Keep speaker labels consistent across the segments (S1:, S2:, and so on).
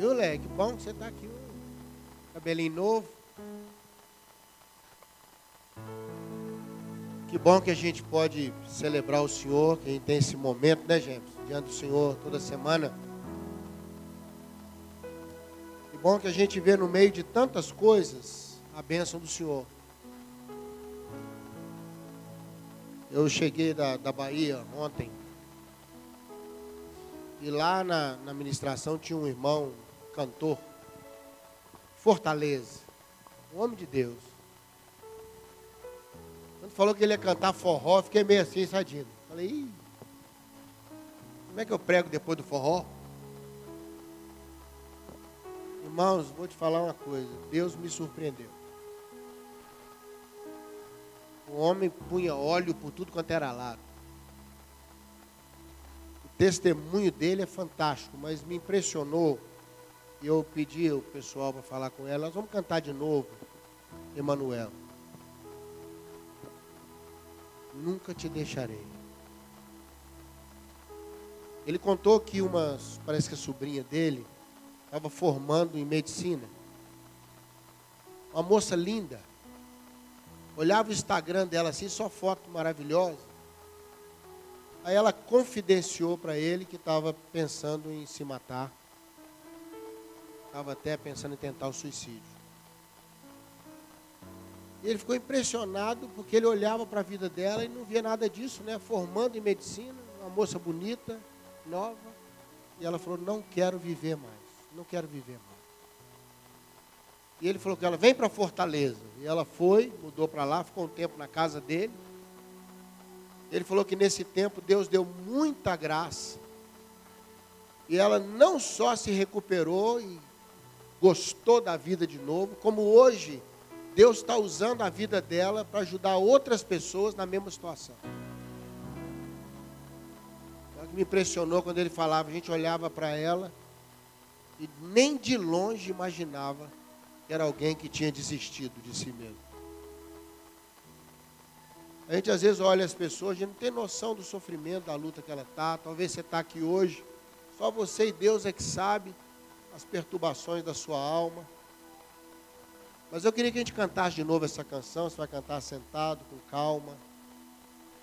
S1: Viu, Lé? Que bom que você está aqui. Cabelinho novo. Que bom que a gente pode celebrar o Senhor, que a gente tem esse momento, né, gente? Diante do Senhor toda semana. Que bom que a gente vê no meio de tantas coisas a bênção do Senhor. Eu cheguei da, da Bahia ontem. E lá na, na ministração tinha um irmão, cantor, Fortaleza, um homem de Deus. Quando falou que ele ia cantar forró, fiquei meio assim, sadinho. Falei, Ih, como é que eu prego depois do forró? Irmãos, vou te falar uma coisa. Deus me surpreendeu. O homem punha óleo por tudo quanto era lado. O testemunho dele é fantástico, mas me impressionou. Eu pedi o pessoal para falar com ela. Nós vamos cantar de novo, Emanuel. Nunca te deixarei. Ele contou que uma, parece que a sobrinha dele, estava formando em medicina. Uma moça linda. Olhava o Instagram dela assim, só foto maravilhosa. Aí ela confidenciou para ele que estava pensando em se matar. Estava até pensando em tentar o suicídio. E ele ficou impressionado porque ele olhava para a vida dela e não via nada disso, né? Formando em medicina, uma moça bonita, nova. E ela falou: Não quero viver mais. Não quero viver mais. E ele falou que ela vem para Fortaleza. E ela foi, mudou para lá, ficou um tempo na casa dele. Ele falou que nesse tempo Deus deu muita graça. E ela não só se recuperou e gostou da vida de novo, como hoje Deus está usando a vida dela para ajudar outras pessoas na mesma situação. Me impressionou quando ele falava, a gente olhava para ela e nem de longe imaginava que era alguém que tinha desistido de si mesmo. A gente às vezes olha as pessoas, a gente não tem noção do sofrimento, da luta que ela está. Talvez você está aqui hoje, só você e Deus é que sabe as perturbações da sua alma. Mas eu queria que a gente cantasse de novo essa canção. Você vai cantar sentado, com calma,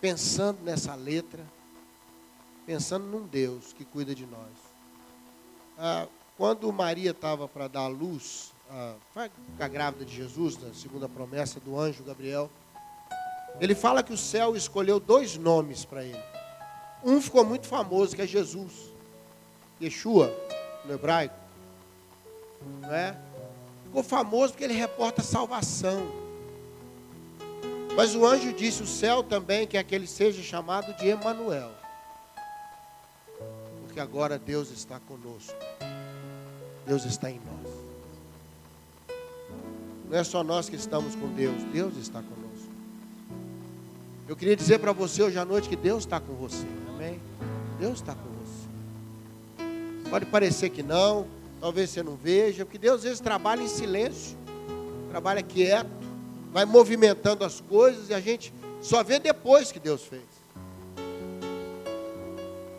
S1: pensando nessa letra, pensando num Deus que cuida de nós. Ah, quando Maria estava para dar a luz, ah, a grávida de Jesus, na segunda promessa do anjo Gabriel, ele fala que o céu escolheu dois nomes para ele. Um ficou muito famoso, que é Jesus, Yeshua, no hebraico. Não é? Ficou famoso porque ele reporta salvação. Mas o anjo disse: o céu também quer que ele seja chamado de Emanuel. Porque agora Deus está conosco. Deus está em nós. Não é só nós que estamos com Deus, Deus está conosco. Eu queria dizer para você hoje à noite que Deus está com você. Amém? Deus está com você. Pode parecer que não, talvez você não veja, porque Deus às vezes trabalha em silêncio, trabalha quieto, vai movimentando as coisas e a gente só vê depois que Deus fez.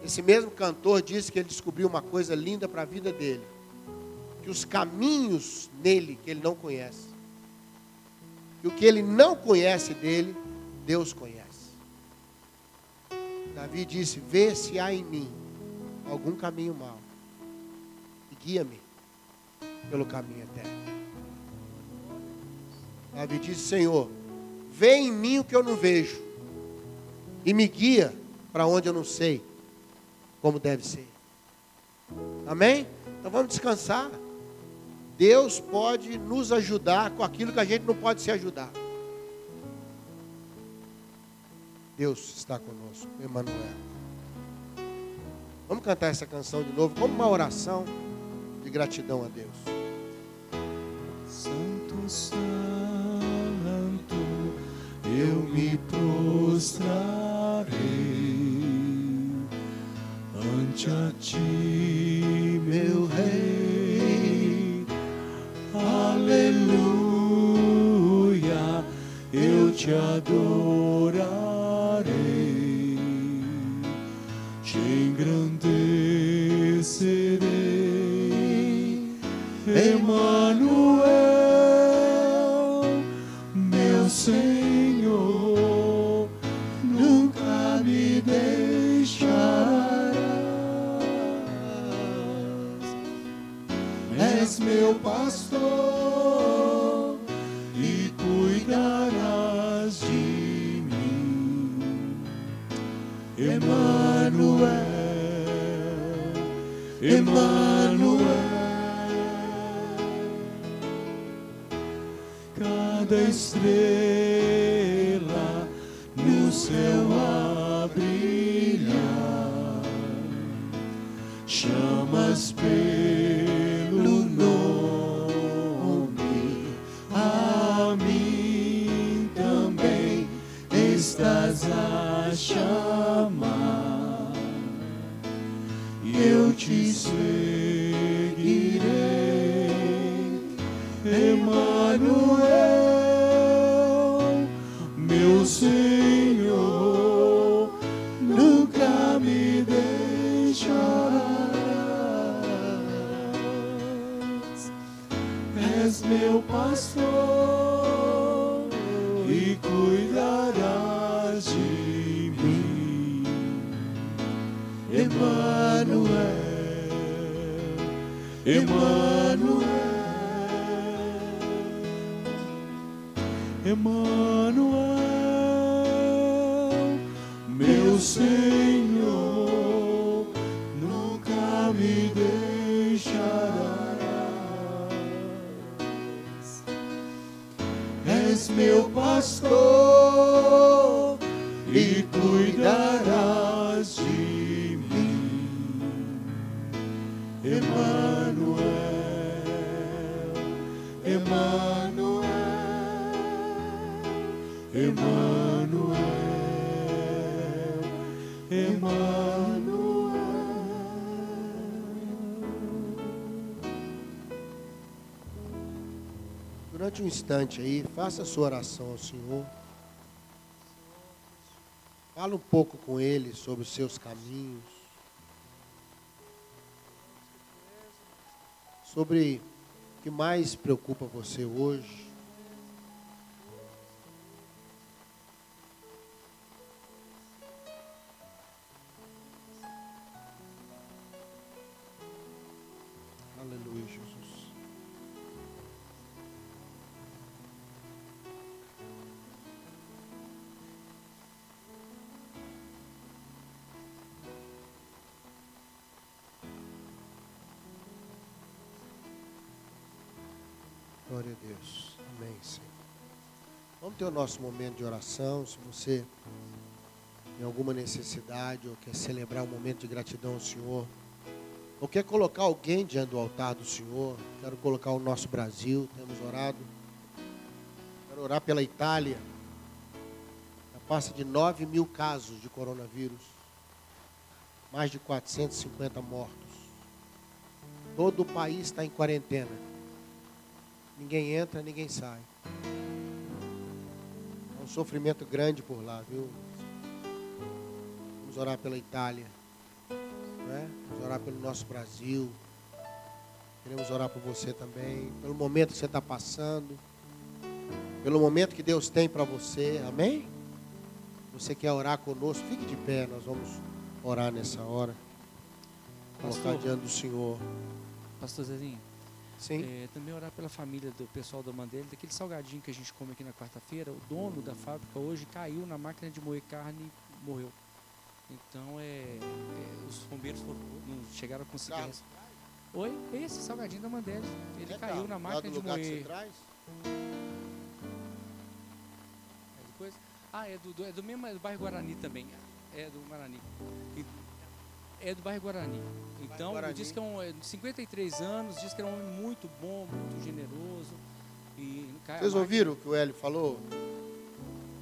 S1: Esse mesmo cantor disse que ele descobriu uma coisa linda para a vida dele que os caminhos nele que ele não conhece, e o que ele não conhece dele, Deus conhece. Davi disse: Vê se há em mim algum caminho mau, guia-me pelo caminho eterno. Davi disse: Senhor, vê em mim o que eu não vejo, e me guia para onde eu não sei como deve ser. Amém? Então vamos descansar. Deus pode nos ajudar com aquilo que a gente não pode se ajudar. Deus está conosco, Emmanuel. Vamos cantar essa canção de novo como uma oração de gratidão a Deus.
S2: Santo, Santo, eu me prostrarei ante a ti, meu Rei. Aleluia, eu te adorarei, estás a chamar, eu te seguirei. Emanuel, meu Senhor, nunca me deixarás. És meu pastor Emanuel. Emanuel, meu Senhor, nunca me deixarás. És meu pastor Emanuel, Emanuel.
S1: Durante um instante aí, faça a sua oração ao Senhor. Fala um pouco com Ele sobre os seus caminhos. Sobre o que mais preocupa você hoje. Ter o nosso momento de oração. Se você tem alguma necessidade ou quer celebrar um momento de gratidão ao Senhor, ou quer colocar alguém diante do altar do Senhor, quero colocar o nosso Brasil, temos orado. Quero orar pela Itália. Já passa de 9 mil casos de coronavírus. Mais de 450 mortos. Todo o país está em quarentena. Ninguém entra, ninguém sai. Um sofrimento grande por lá, viu? Vamos orar pela Itália. Né? Vamos orar pelo nosso Brasil. Queremos orar por você também. Pelo momento que você está passando. Pelo momento que Deus tem para você. Amém? Você quer orar conosco? Fique de pé. Nós vamos orar nessa hora. Colocar
S3: Pastor.
S1: diante do Senhor.
S3: Pastor Zezinho. É, também orar pela família do pessoal da Mandela, daquele salgadinho que a gente come aqui na quarta-feira, o dono da fábrica hoje caiu na máquina de moer carne e morreu. Então, é, é, os bombeiros foram, não chegaram a conseguir...
S1: Carlos.
S3: Oi? Esse salgadinho da Mandela. Ele
S1: É,
S3: caiu na máquina de moer... É? Ah, é do, do- é do mesmo, é do bairro Guarani também. É do Guarani. E- É do bairro Guarani. Então,
S1: Guarani.
S3: diz que é um, é de 53 anos, diz que era um homem muito bom, muito generoso. E
S1: Vocês ouviram o que o Hélio falou?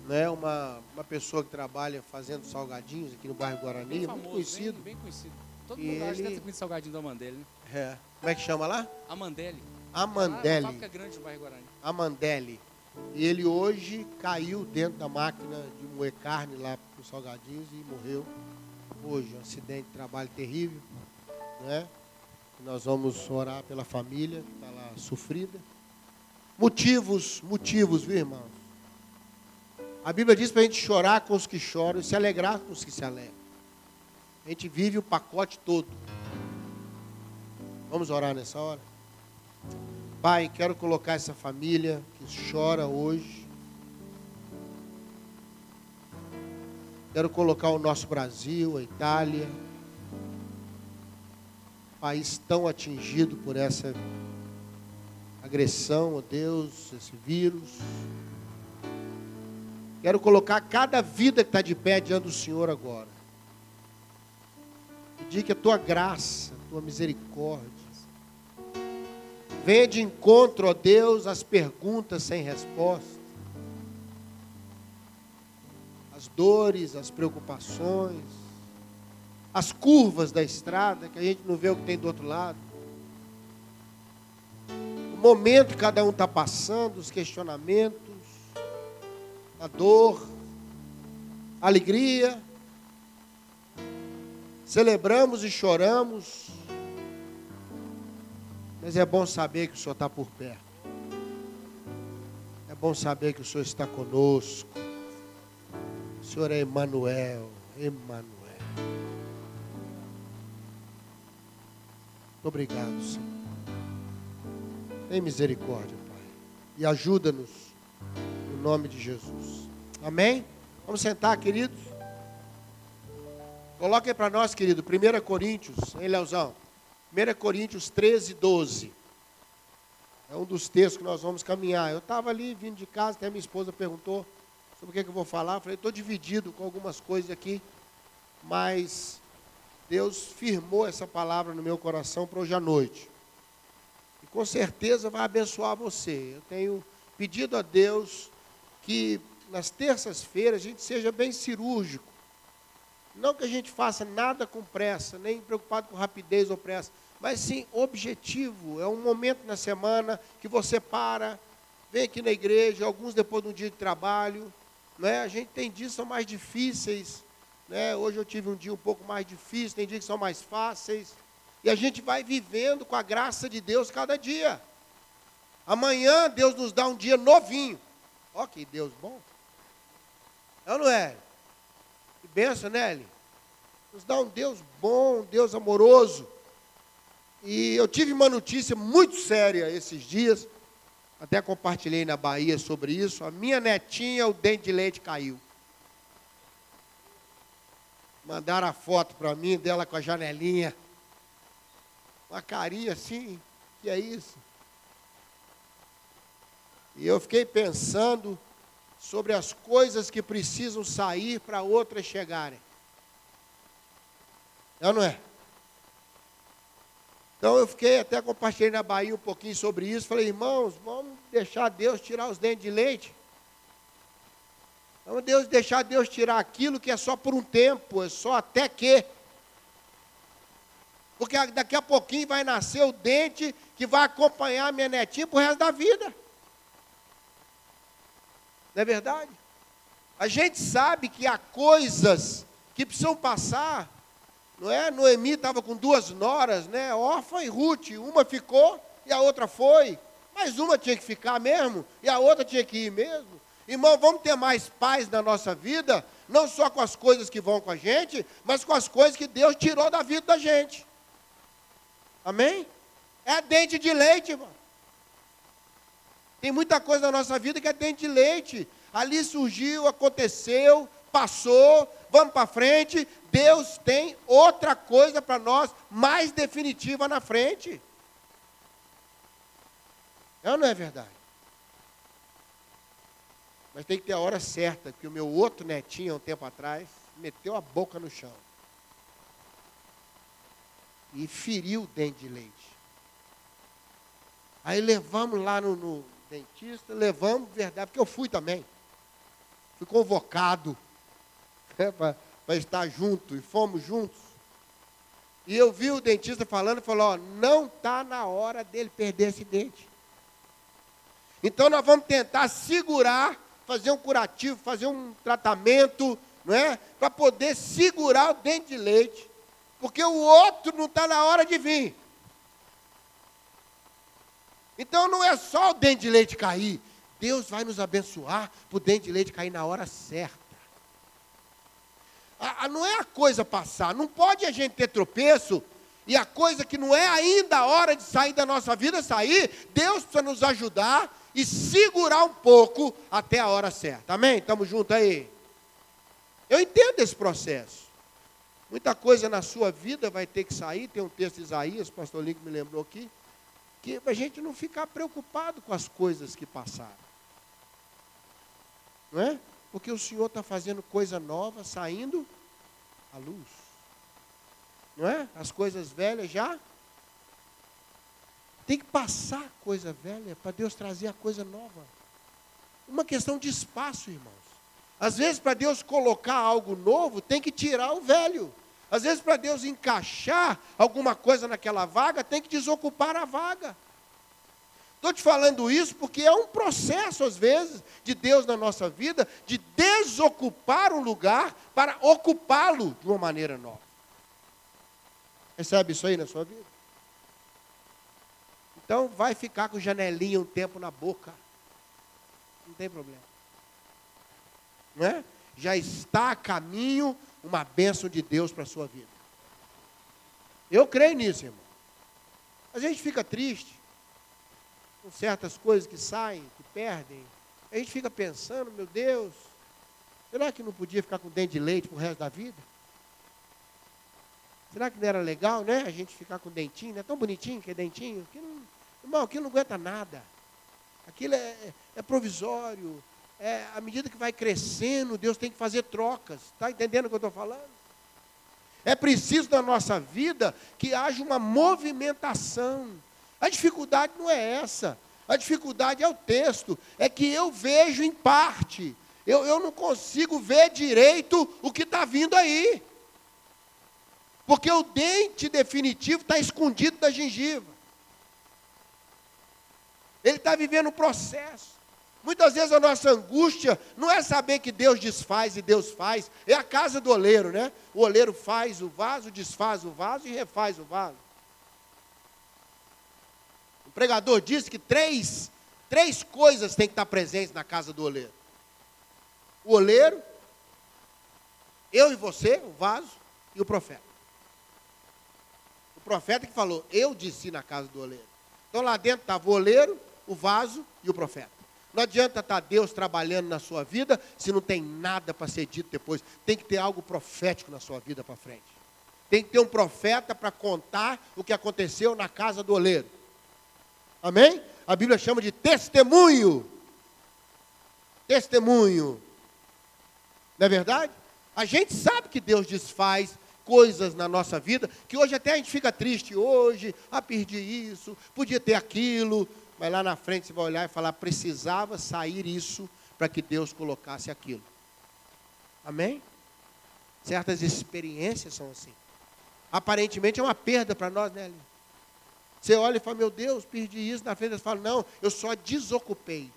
S1: Né? Uma, uma pessoa que trabalha fazendo salgadinhos aqui no bairro Guarani,
S3: Bem
S1: muito
S3: famoso,
S1: conhecido.
S3: Bem, bem conhecido. Todo
S1: E
S3: mundo acha que
S1: ele-
S3: deve ter comido salgadinho da Mandelli, né?
S1: É. Como é que chama lá?
S3: Amandelli. Ah, uma
S1: Amandelli.
S3: fábrica grande no bairro Guarani.
S1: Amandelli. E ele hoje caiu dentro da máquina de moer carne lá para os salgadinhos e morreu. Hoje, um acidente de trabalho terrível. Né? Nós vamos orar pela família que está lá sofrida. Motivos, motivos, viu, irmão? A Bíblia diz para a gente chorar com os que choram e se alegrar com os que se alegram. A gente vive o pacote todo. Vamos orar nessa hora? Pai, quero colocar essa família que chora hoje. Quero colocar o nosso Brasil, a Itália, país tão atingido por essa agressão, ó oh Deus, esse vírus. Quero colocar cada vida que está de pé diante do Senhor agora. Pedir que a tua graça, a tua misericórdia, venha de encontro, ó Deus, às perguntas sem resposta, as dores, as preocupações, as curvas da estrada, que a gente não vê o que tem do outro lado. O momento que cada um está passando, os questionamentos, a dor, a alegria. Celebramos e choramos, mas é bom saber que o Senhor está por perto. É bom saber que o Senhor está conosco. O Senhor é Emmanuel. Muito obrigado, Senhor. Tem misericórdia, Pai. E ajuda-nos no nome de Jesus. Amém? Vamos sentar, queridos. Coloque para nós, querido, 1 Coríntios, hein, Leozão? 1 Coríntios 13, 12. É um dos textos que nós vamos caminhar. Eu estava ali vindo de casa, até minha esposa perguntou sobre o que, é que eu vou falar. Eu falei, estou dividido com algumas coisas aqui, mas Deus firmou essa palavra no meu coração para hoje à noite. E com certeza vai abençoar você. Eu tenho pedido a Deus que nas terças-feiras a gente seja bem cirúrgico. Não que a gente faça nada com pressa, nem preocupado com rapidez ou pressa, mas sim objetivo. É um momento na semana que você para, vem aqui na igreja, alguns depois de um dia de trabalho. Né? A gente tem dias que são mais difíceis. Né? Hoje eu tive um dia um pouco mais difícil, tem dias que são mais fáceis. E a gente vai vivendo com a graça de Deus cada dia. Amanhã Deus nos dá um dia novinho. Ó, que Deus bom. É ou não é? Que benção, né, Nos dá um Deus bom, um Deus amoroso. E eu tive uma notícia muito séria esses dias, até compartilhei na Bahia sobre isso. A minha netinha, o dente de leite caiu. Mandaram a foto para mim dela com a janelinha. Uma carinha assim, que é isso? E eu fiquei pensando sobre as coisas que precisam sair para outras chegarem. É ou não é? Então eu fiquei até compartilhei na Bahia um pouquinho sobre isso. Falei, irmãos, vamos deixar Deus tirar os dentes de leite. Vamos Deus deixar Deus tirar aquilo que é só por um tempo, é só até que. Porque daqui a pouquinho vai nascer o dente que vai acompanhar a minha netinha para o resto da vida. Não é verdade? A gente sabe que há coisas que precisam passar, não é? Noemi estava com duas noras, né? Orfa e Ruth. Uma ficou e a outra foi. Mas uma tinha que ficar mesmo e a outra tinha que ir mesmo. Irmão, vamos ter mais paz na nossa vida, não só com as coisas que vão com a gente, mas com as coisas que Deus tirou da vida da gente. Amém? É dente de leite, irmão. Tem muita coisa na nossa vida que é dente de leite. Ali surgiu, aconteceu, passou, vamos para frente. Deus tem outra coisa para nós, mais definitiva na frente. É não é verdade? Mas tem que ter a hora certa, que o meu outro netinho, um tempo atrás, meteu a boca no chão. E feriu o dente de leite. Aí levamos lá no, no dentista, levamos, verdade, porque eu fui também. Fui convocado né, para estar junto, e fomos juntos. E eu vi o dentista falando, falou, ó, não está na hora dele perder esse dente. Então nós vamos tentar segurar, fazer um curativo, fazer um tratamento, não é? Para poder segurar o dente de leite. Porque o outro não está na hora de vir. Então não é só o dente de leite cair. Deus vai nos abençoar para o dente de leite cair na hora certa. Não é a coisa passar. Não pode a gente ter tropeço e a coisa que não é ainda a hora de sair da nossa vida sair. Deus precisa nos ajudar e segurar um pouco até a hora certa. Amém? Estamos juntos aí? Eu entendo esse processo. Muita coisa na sua vida vai ter que sair. Tem um texto de Isaías, o pastor Link me lembrou aqui, que a gente não ficar preocupado com as coisas que passaram. Não é? Porque o Senhor está fazendo coisa nova, saindo à luz. Não é? As coisas velhas já. Tem que passar coisa velha para Deus trazer a coisa nova. Uma questão de espaço, irmãos. Às vezes, para Deus colocar algo novo, tem que tirar o velho. Às vezes, para Deus encaixar alguma coisa naquela vaga, tem que desocupar a vaga. Estou te falando isso porque é um processo, às vezes, de Deus na nossa vida, de desocupar um lugar para ocupá-lo de uma maneira nova. Recebe isso aí na sua vida? Então, vai ficar com janelinha um tempo na boca. Não tem problema. Não é? Já está a caminho uma bênção de Deus para a sua vida. Eu creio nisso, irmão. A gente fica triste com certas coisas que saem, que perdem. A gente fica pensando, meu Deus, será que não podia ficar com dente de leite para o resto da vida? Será que não era legal, né? A gente ficar com dentinho, não é tão bonitinho que é dentinho? Aquilo, irmão, aquilo não aguenta nada. Aquilo é, é, é provisório. É, à medida que vai crescendo, Deus tem que fazer trocas. Está entendendo o que eu estou falando? É preciso na nossa vida que haja uma movimentação. A dificuldade não é essa. A dificuldade é o texto. É que eu vejo em parte. Eu, eu não consigo ver direito o que está vindo aí. Porque o dente definitivo está escondido da gengiva. Ele está vivendo um processo. Muitas vezes a nossa angústia não é saber que Deus desfaz e Deus faz, é a casa do oleiro, né? O oleiro faz o vaso, desfaz o vaso e refaz o vaso pregador disse que três, três coisas têm que estar presentes na casa do oleiro: o oleiro, eu e você, o vaso, e o profeta. O profeta que falou, eu disse na casa do oleiro. Então lá dentro estava o oleiro, o vaso e o profeta. Não adianta estar Deus trabalhando na sua vida se não tem nada para ser dito depois. Tem que ter algo profético na sua vida para frente. Tem que ter um profeta para contar o que aconteceu na casa do oleiro. Amém? A Bíblia chama de testemunho. Testemunho. Não é verdade? A gente sabe que Deus desfaz coisas na nossa vida, que hoje até a gente fica triste. Hoje, ah, perdi isso, podia ter aquilo. Mas lá na frente você vai olhar e falar: precisava sair isso para que Deus colocasse aquilo. Amém? Certas experiências são assim. Aparentemente é uma perda para nós, né, Aline? Você olha e fala, meu Deus, perdi isso. Na frente você fala, não, eu só desocupei.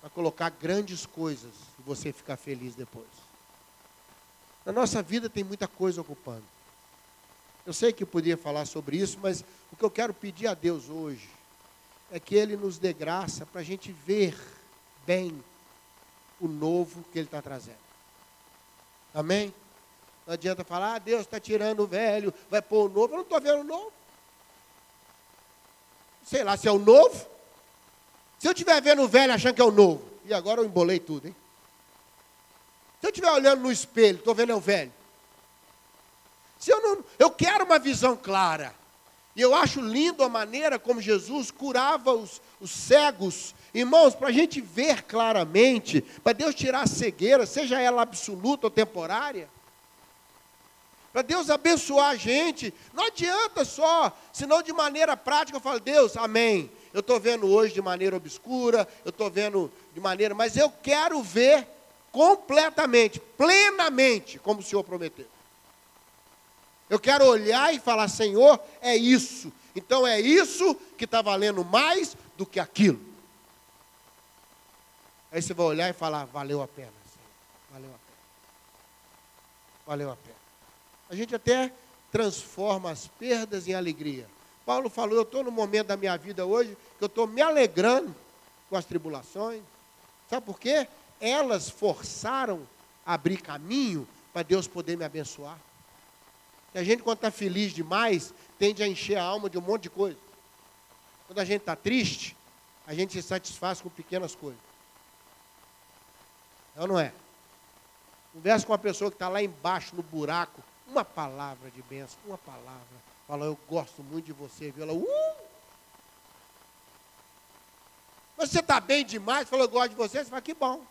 S1: Para colocar grandes coisas e você ficar feliz depois. Na nossa vida tem muita coisa ocupando. Eu sei que eu podia falar sobre isso, mas o que eu quero pedir a Deus hoje é que Ele nos dê graça para a gente ver bem o novo que Ele está trazendo. Amém? Não adianta falar, ah, Deus está tirando o velho, vai pôr o novo. Eu não estou vendo o novo sei lá se é o novo. Se eu estiver vendo o velho achando que é o novo, e agora eu embolei tudo, hein? Se eu estiver olhando no espelho, estou vendo é o velho. Se eu não, eu quero uma visão clara. E eu acho lindo a maneira como Jesus curava os, os cegos. Irmãos, para a gente ver claramente, para Deus tirar a cegueira, seja ela absoluta ou temporária, para Deus abençoar a gente. Não adianta só, senão de maneira prática eu falo, Deus, amém. Eu estou vendo hoje de maneira obscura, eu estou vendo de maneira, mas eu quero ver completamente, plenamente, como o Senhor prometeu. Eu quero olhar e falar, Senhor, é isso. Então é isso que está valendo mais do que aquilo. Aí você vai olhar e falar, valeu a pena, Senhor. Valeu a pena. Valeu a pena. A gente até transforma as perdas em alegria. Paulo falou: Eu estou no momento da minha vida hoje que eu estou me alegrando com as tribulações. Sabe por quê? Elas forçaram a abrir caminho para Deus poder me abençoar. E a gente, quando está feliz demais, tende a encher a alma de um monte de coisa. Quando a gente está triste, a gente se satisfaz com pequenas coisas. É ou não é? Conversa com uma pessoa que está lá embaixo no buraco, uma palavra de bênção, uma palavra. Fala, eu gosto muito de você, viu? Ela, uh! Mas você está bem demais, fala, eu gosto de você, você fala, que bom.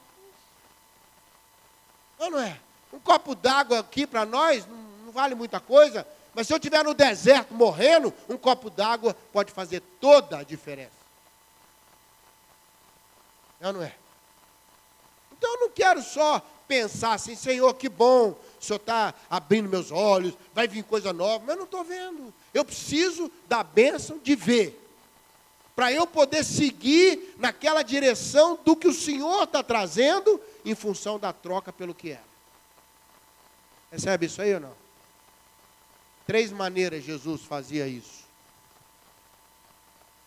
S1: Ou não é? Um copo d'água aqui para nós não, não vale muita coisa, mas se eu estiver no deserto morrendo, um copo d'água pode fazer toda a diferença. Ou não é? Então eu não quero só pensar assim, Senhor, que bom, o Senhor está abrindo meus olhos, vai vir coisa nova, mas eu não estou vendo. Eu preciso da bênção de ver. Para eu poder seguir naquela direção do que o Senhor está trazendo em função da troca pelo que era. Recebe isso aí ou não? Três maneiras Jesus fazia isso.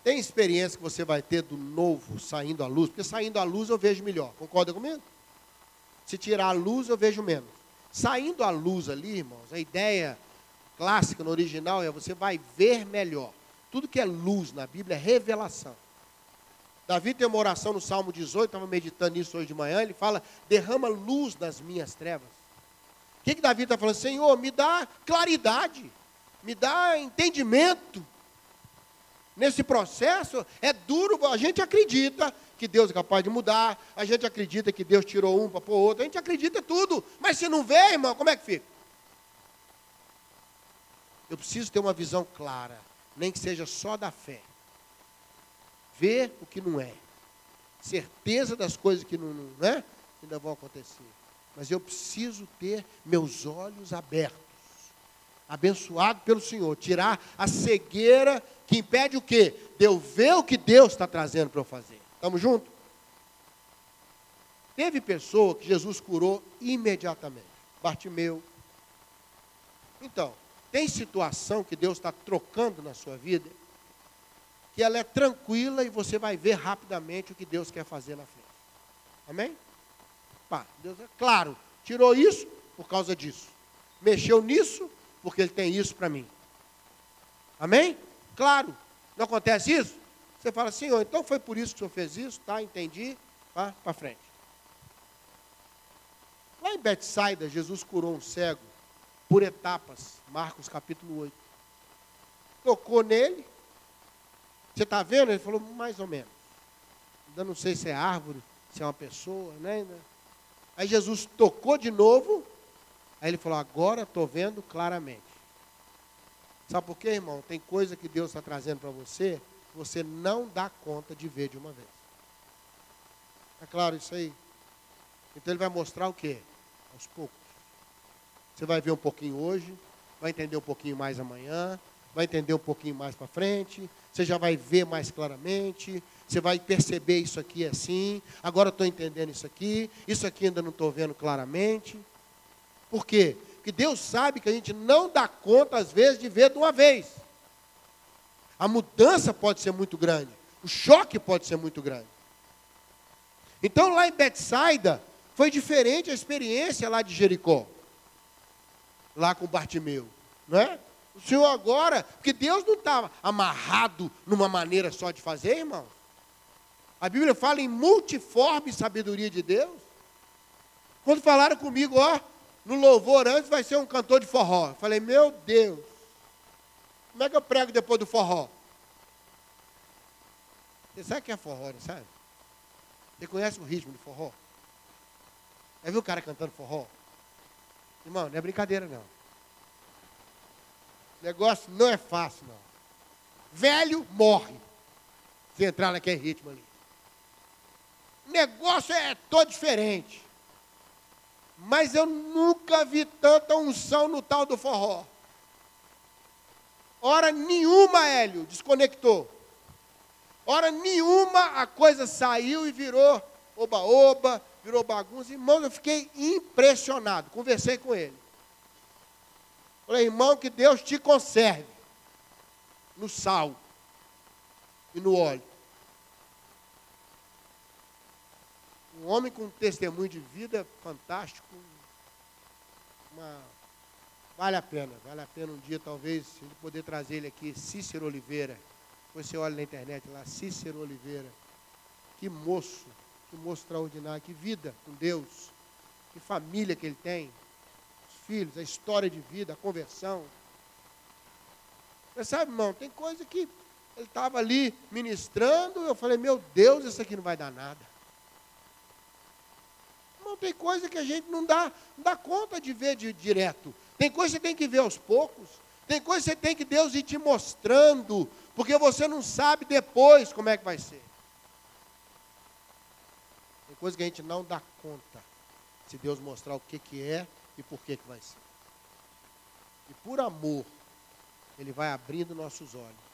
S1: Tem experiência que você vai ter do novo saindo à luz? Porque saindo à luz eu vejo melhor. Concorda comigo? Se tirar a luz eu vejo menos. Saindo à luz ali, irmãos, a ideia clássica no original é você vai ver melhor. Tudo que é luz na Bíblia é revelação. Davi tem uma oração no Salmo 18, estava meditando nisso hoje de manhã, ele fala: derrama luz nas minhas trevas. O que, que Davi está falando? Senhor, me dá claridade, me dá entendimento. Nesse processo é duro, a gente acredita que Deus é capaz de mudar, a gente acredita que Deus tirou um para pôr outro, a gente acredita tudo, mas se não vê, irmão, como é que fica? Eu preciso ter uma visão clara, nem que seja só da fé. Ver o que não é. Certeza das coisas que não, não é, ainda vão acontecer. Mas eu preciso ter meus olhos abertos. Abençoado pelo Senhor. Tirar a cegueira que impede o quê? De eu ver o que Deus está trazendo para eu fazer. Estamos juntos? Teve pessoa que Jesus curou imediatamente. Bartimeu. Então, tem situação que Deus está trocando na sua vida, que ela é tranquila e você vai ver rapidamente o que Deus quer fazer na frente. Amém? Pá, Deus é claro, tirou isso por causa disso. Mexeu nisso porque ele tem isso para mim. Amém? Claro. Não acontece isso? Você fala, Senhor, então foi por isso que o Senhor fez isso, tá? Entendi. Vá para frente. Lá em Betsaida, Jesus curou um cego por etapas. Marcos capítulo 8. Tocou nele. Você está vendo? Ele falou, mais ou menos. Ainda não sei se é árvore, se é uma pessoa, né? Aí Jesus tocou de novo. Aí ele falou, agora estou vendo claramente. Sabe por quê, irmão? Tem coisa que Deus está trazendo para você que você não dá conta de ver de uma vez. É claro isso aí? Então ele vai mostrar o quê? Aos poucos. Você vai ver um pouquinho hoje, vai entender um pouquinho mais amanhã, vai entender um pouquinho mais para frente, você já vai ver mais claramente, você vai perceber isso aqui assim, agora estou entendendo isso aqui, isso aqui ainda não estou vendo claramente. Por quê? Porque Deus sabe que a gente não dá conta, às vezes, de ver de uma vez. A mudança pode ser muito grande, o choque pode ser muito grande. Então, lá em Betsaida, foi diferente a experiência lá de Jericó, lá com Bartimeu, não é? O Senhor agora, porque Deus não estava amarrado numa maneira só de fazer, irmão. A Bíblia fala em multiforme sabedoria de Deus. Quando falaram comigo, ó, no louvor antes vai ser um cantor de forró. Eu falei, meu Deus, como é que eu prego depois do forró? Você sabe o que é forró, não sabe? Você conhece o ritmo do forró? Já viu o cara cantando forró? Irmão, não é brincadeira não. O negócio não é fácil, não. Velho morre. Se entrar naquele ritmo ali. O negócio é todo diferente. Mas eu nunca vi tanta unção no tal do forró. Hora nenhuma, Hélio, desconectou. Hora nenhuma a coisa saiu e virou oba-oba, virou bagunça. Irmão, eu fiquei impressionado. Conversei com ele. Falei, irmão, que Deus te conserve. no sal e no óleo. Um homem com um testemunho de vida fantástico. Uma... Vale a pena, vale a pena um dia talvez poder trazer ele aqui, Cícero Oliveira. Você olha na internet lá, Cícero Oliveira. Que moço, que moço extraordinário, que vida com Deus, que família que ele tem, os filhos, a história de vida, a conversão. Mas sabe, irmão, tem coisa que ele estava ali ministrando, eu falei, meu Deus, isso aqui não vai dar nada. Não tem coisa que a gente não dá, não dá conta de ver de, direto. Tem coisa que você tem que ver aos poucos. Tem coisa que você tem que Deus ir te mostrando, porque você não sabe depois como é que vai ser. Tem coisa que a gente não dá conta se Deus mostrar o que, que é e por que, que vai ser. E por amor, Ele vai abrindo nossos olhos.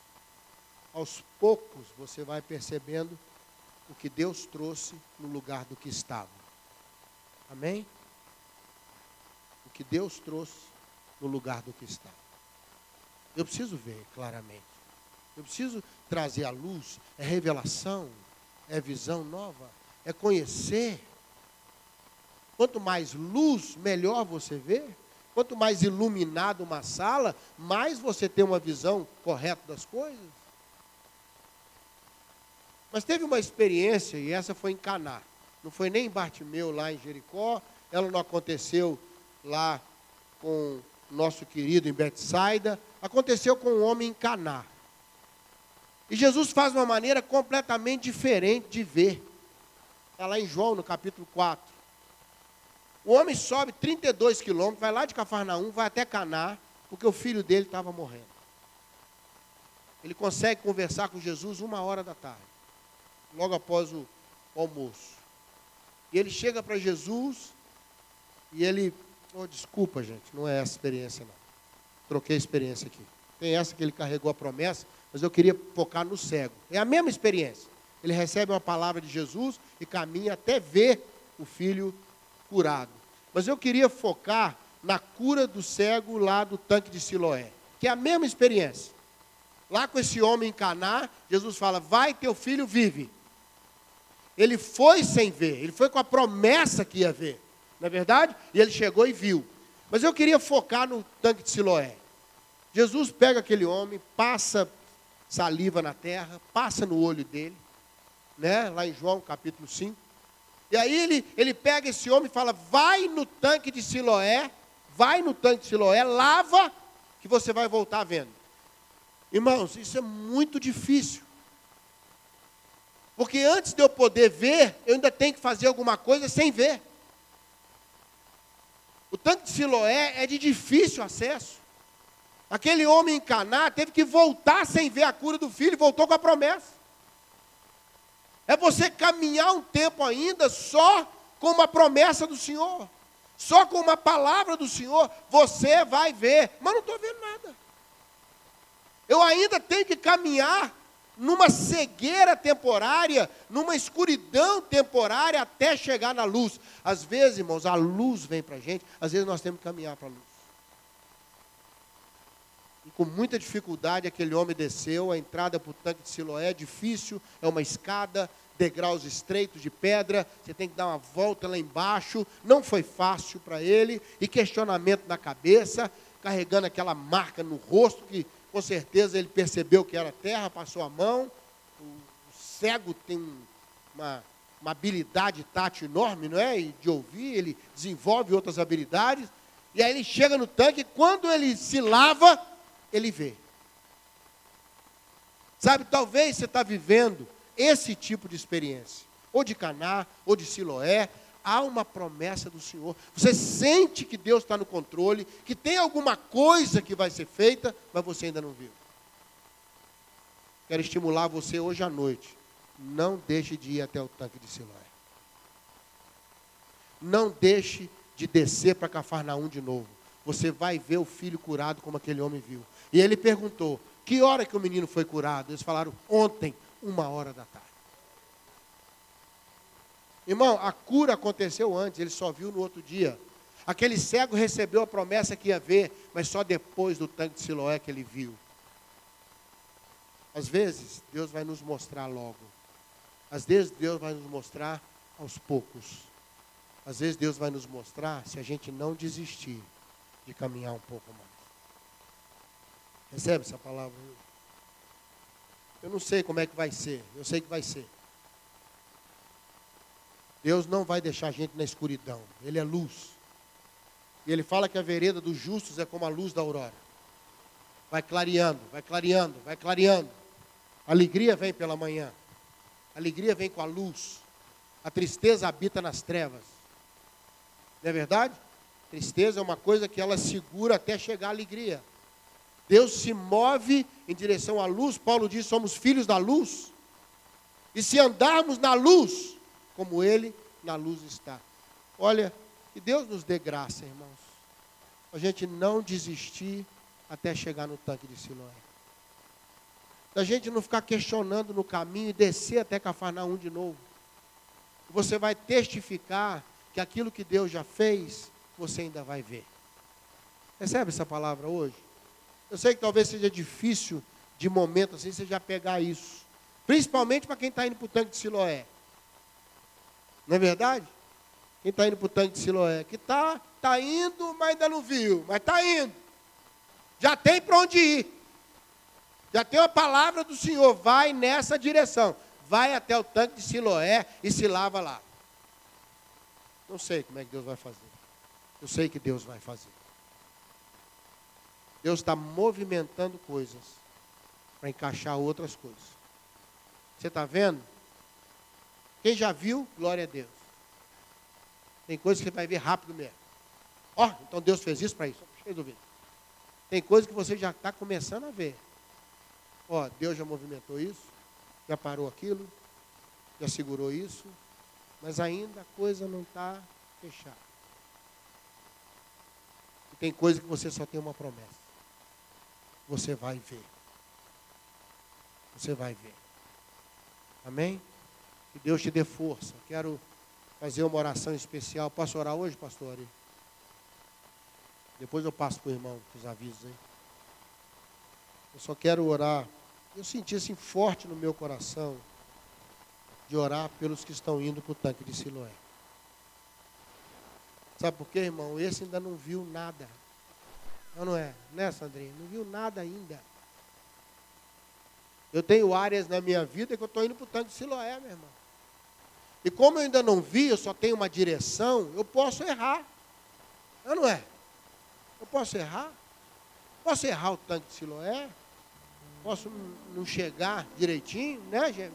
S1: Aos poucos você vai percebendo o que Deus trouxe no lugar do que estava. Amém? O que Deus trouxe no lugar do que estava. Eu preciso ver claramente. Eu preciso trazer à luz. É revelação, é visão nova, é conhecer. Quanto mais luz, melhor você vê. Quanto mais iluminado uma sala, mais você tem uma visão correta das coisas. Mas teve uma experiência, e essa foi em Caná. Não foi nem em Bartimeu, lá em Jericó. Ela não aconteceu lá com nosso querido em Betsaida. Aconteceu com um homem em Caná. E Jesus faz uma maneira completamente diferente de ver. Está lá em João, no capítulo 4. O homem sobe 32 quilômetros, vai lá de Cafarnaum, vai até Caná, porque o filho dele estava morrendo. Ele consegue conversar com Jesus uma hora da tarde, logo após o almoço. E ele chega para Jesus e ele, oh, desculpa gente, não é essa experiência não. Troquei a experiência aqui. Tem essa que ele carregou a promessa, mas eu queria focar no cego. É a mesma experiência. Ele recebe uma palavra de Jesus e caminha até ver o filho curado. Mas eu queria focar na cura do cego lá do tanque de Siloé, que é a mesma experiência. Lá com esse homem em Caná, Jesus fala: "Vai, teu filho vive". Ele foi sem ver, ele foi com a promessa que ia ver, não é verdade? E ele chegou e viu. Mas eu queria focar no tanque de Siloé. Jesus pega aquele homem, passa saliva na terra, passa no olho dele, né? lá em João capítulo 5. E aí ele, ele pega esse homem e fala: vai no tanque de Siloé, vai no tanque de Siloé, lava, que você vai voltar vendo. Irmãos, isso é muito difícil. Porque antes de eu poder ver, eu ainda tenho que fazer alguma coisa sem ver. O tanque de Siloé é de difícil acesso. Aquele homem em Caná teve que voltar sem ver a cura do filho voltou com a promessa. É você caminhar um tempo ainda só com uma promessa do Senhor. Só com uma palavra do Senhor, você vai ver. Mas não estou vendo nada. Eu ainda tenho que caminhar numa cegueira temporária, numa escuridão temporária até chegar na luz. Às vezes, irmãos, a luz vem para a gente, às vezes nós temos que caminhar para a luz. E com muita dificuldade aquele homem desceu, a entrada para o tanque de Siloé é difícil, é uma escada, degraus estreitos de pedra, você tem que dar uma volta lá embaixo, não foi fácil para ele, e questionamento na cabeça, carregando aquela marca no rosto que com certeza ele percebeu que era terra, passou a mão. O, cego tem uma, uma habilidade tátil enorme, não é? E de ouvir, ele desenvolve outras habilidades. E aí ele chega no tanque, e quando ele se lava, ele vê. Sabe, talvez você está vivendo esse tipo de experiência, ou de Caná, ou de Siloé, há uma promessa do Senhor. Você sente que Deus está no controle, que tem alguma coisa que vai ser feita, mas você ainda não viu. Quero estimular você hoje à noite. Não deixe de ir até o tanque de Siloé. Não deixe de descer para Cafarnaum de novo. Você vai ver o filho curado como aquele homem viu. E ele perguntou: Que hora que o menino foi curado? Eles falaram: Ontem, uma hora da tarde. Irmão, a cura aconteceu antes, ele só viu no outro dia. Aquele cego recebeu a promessa que ia ver, mas só depois do tanque de Siloé que ele viu. Às vezes, Deus vai nos mostrar logo. Às vezes, Deus vai nos mostrar aos poucos. Às vezes, Deus vai nos mostrar se a gente não desistir de caminhar um pouco mais. Recebe essa palavra? Eu não sei como é que vai ser, eu sei que vai ser. Deus não vai deixar a gente na escuridão, Ele é luz. E Ele fala que a vereda dos justos é como a luz da aurora. Vai clareando, vai clareando, vai clareando. Alegria vem pela manhã, alegria vem com a luz. A tristeza habita nas trevas. Não é verdade? Tristeza é uma coisa que ela segura até chegar a alegria. Deus se move em direção à luz. Paulo diz: somos filhos da luz. E se andarmos na luz, como Ele na luz está. Olha, que Deus nos dê graça, irmãos. A gente não desistir até chegar no tanque de Siloé. Da gente não ficar questionando no caminho e descer até Cafarnaum de novo. Você vai testificar que aquilo que Deus já fez, você ainda vai ver. Recebe essa palavra hoje? Eu sei que talvez seja difícil de momento assim você já pegar isso. Principalmente para quem está indo para o tanque de Siloé. Não é verdade? Quem está indo para o tanque de Siloé. Que está tá indo, mas ainda não viu. Mas está indo. Já tem para onde ir. Já tem uma palavra do Senhor. Vai nessa direção. Vai até o tanque de Siloé e se lava lá. Não sei como é que Deus vai fazer. Eu sei que Deus vai fazer. Deus está movimentando coisas para encaixar outras coisas. Você está vendo? Quem já viu, glória a Deus. Tem coisas que você vai ver rápido mesmo. Ó, oh, então Deus fez isso para isso. Cheio de dúvida. Tem coisas que você já está começando a ver. Ó, oh, Deus já movimentou isso, já parou aquilo, já segurou isso, mas ainda a coisa não está fechada. E tem coisa que você só tem uma promessa você vai ver. Você vai ver. Amém? Que Deus te dê força. Quero fazer uma oração especial. Posso orar hoje, pastor? Depois eu passo para o irmão os avisos aí. Eu só quero orar. Eu senti assim forte no meu coração de orar pelos que estão indo para o tanque de Siloé. Sabe por quê, irmão? Esse ainda não viu nada. Não, não é? Né, Sandrinha? Não viu nada ainda. Eu tenho áreas na minha vida que eu estou indo para o tanque de Siloé, meu irmão. E como eu ainda não vi, eu só tenho uma direção, eu posso errar. Não, não é? Eu posso errar? Posso errar o tanque de Siloé? Posso não chegar direitinho, né, gêmeo?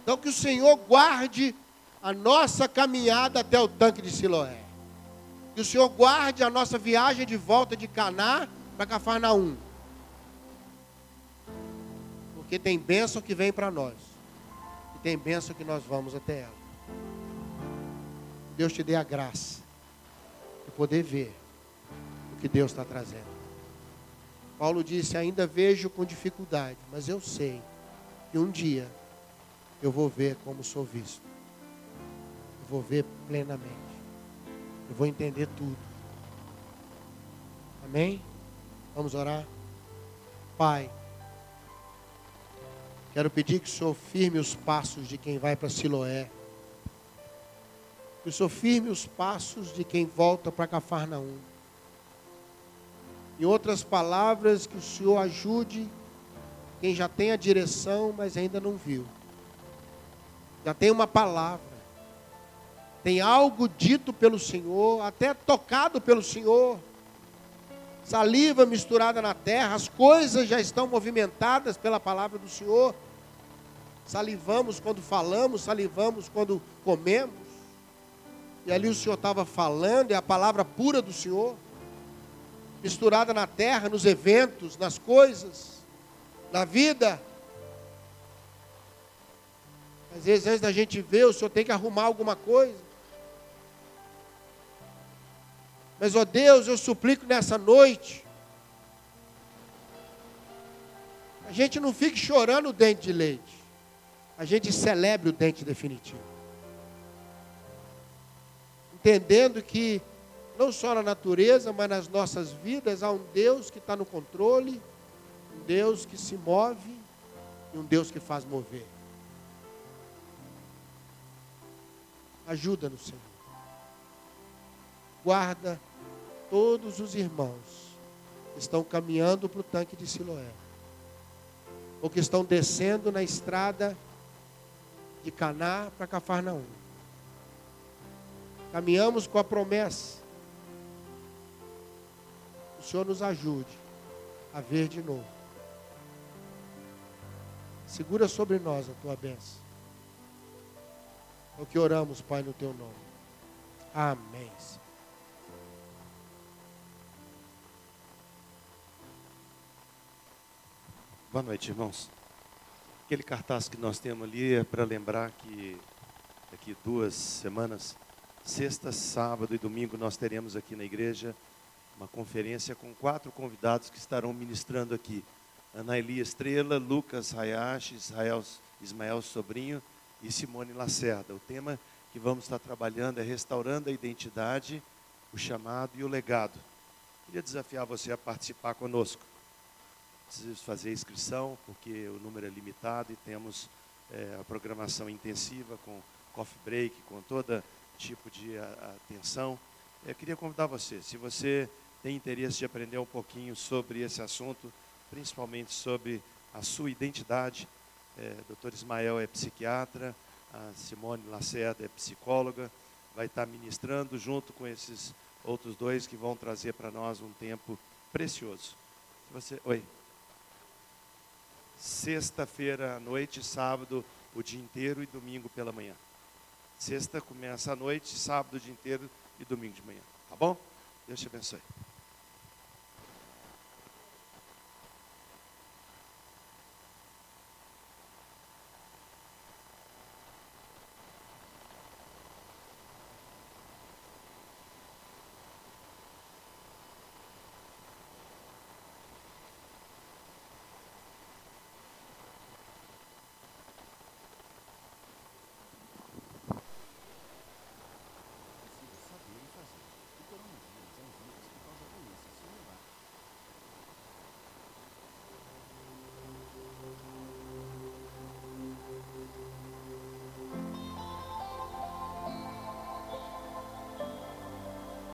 S1: Então que o Senhor guarde a nossa caminhada até o tanque de Siloé. Que o Senhor guarde a nossa viagem de volta de Caná para Cafarnaum. Porque tem bênção que vem para nós. E tem bênção que nós vamos até ela. Deus te dê a graça de poder ver o que Deus está trazendo. Paulo disse: Ainda vejo com dificuldade, mas eu sei que um dia eu vou ver como sou visto. Eu vou ver plenamente. Eu vou entender tudo. Amém? Vamos orar? Pai, quero pedir que o Senhor firme os passos de quem vai para Siloé. Que o Senhor firme os passos de quem volta para Cafarnaum. Em outras palavras, que o Senhor ajude quem já tem a direção, mas ainda não viu. Já tem uma palavra tem algo dito pelo Senhor, até tocado pelo Senhor. Saliva misturada na terra, as coisas já estão movimentadas pela palavra do Senhor. Salivamos quando falamos, salivamos quando comemos. E ali o Senhor estava falando, é a palavra pura do Senhor, misturada na terra, nos eventos, nas coisas, na vida. Às vezes, antes da gente ver, o Senhor tem que arrumar alguma coisa. Mas, ó Deus, eu suplico nessa noite. A gente não fique chorando dente de leite. A gente celebre o dente definitivo. Entendendo que, não só na natureza, mas nas nossas vidas, há um Deus que está no controle, um Deus que se move e um Deus que faz mover. Ajuda-nos, Senhor. Guarda todos os irmãos que estão caminhando para o tanque de Siloé, ou que estão descendo na estrada de Caná para Cafarnaum. Caminhamos com a promessa. O Senhor nos ajude a ver de novo. Segura sobre nós a tua bênção. É o que oramos, Pai, no teu nome. Amém.
S4: Boa noite, irmãos. Aquele cartaz que nós temos ali é para lembrar que daqui duas semanas, sexta, sábado e domingo, nós teremos aqui na igreja uma conferência com quatro convidados que estarão ministrando aqui. Ana Elia Estrela, Lucas Hayashi, Israel, Ismael Sobrinho e Simone Lacerda. O tema que vamos estar trabalhando é restaurando a identidade, o chamado e o legado. Queria desafiar você a participar conosco. Preciso fazer a inscrição, porque o número é limitado e temos é, a programação intensiva com coffee break, com todo tipo de atenção. Eu queria convidar você, se você tem interesse de aprender um pouquinho sobre esse assunto, principalmente sobre a sua identidade, é, Dr. Ismael é psiquiatra, a Simone Lacerda é psicóloga, vai estar ministrando junto com esses outros dois que vão trazer para nós um tempo precioso. Se você, oi. Sexta-feira à noite, sábado o dia inteiro e domingo pela manhã. Sexta começa à noite, sábado o dia inteiro e domingo de manhã. Tá bom? Deus te abençoe.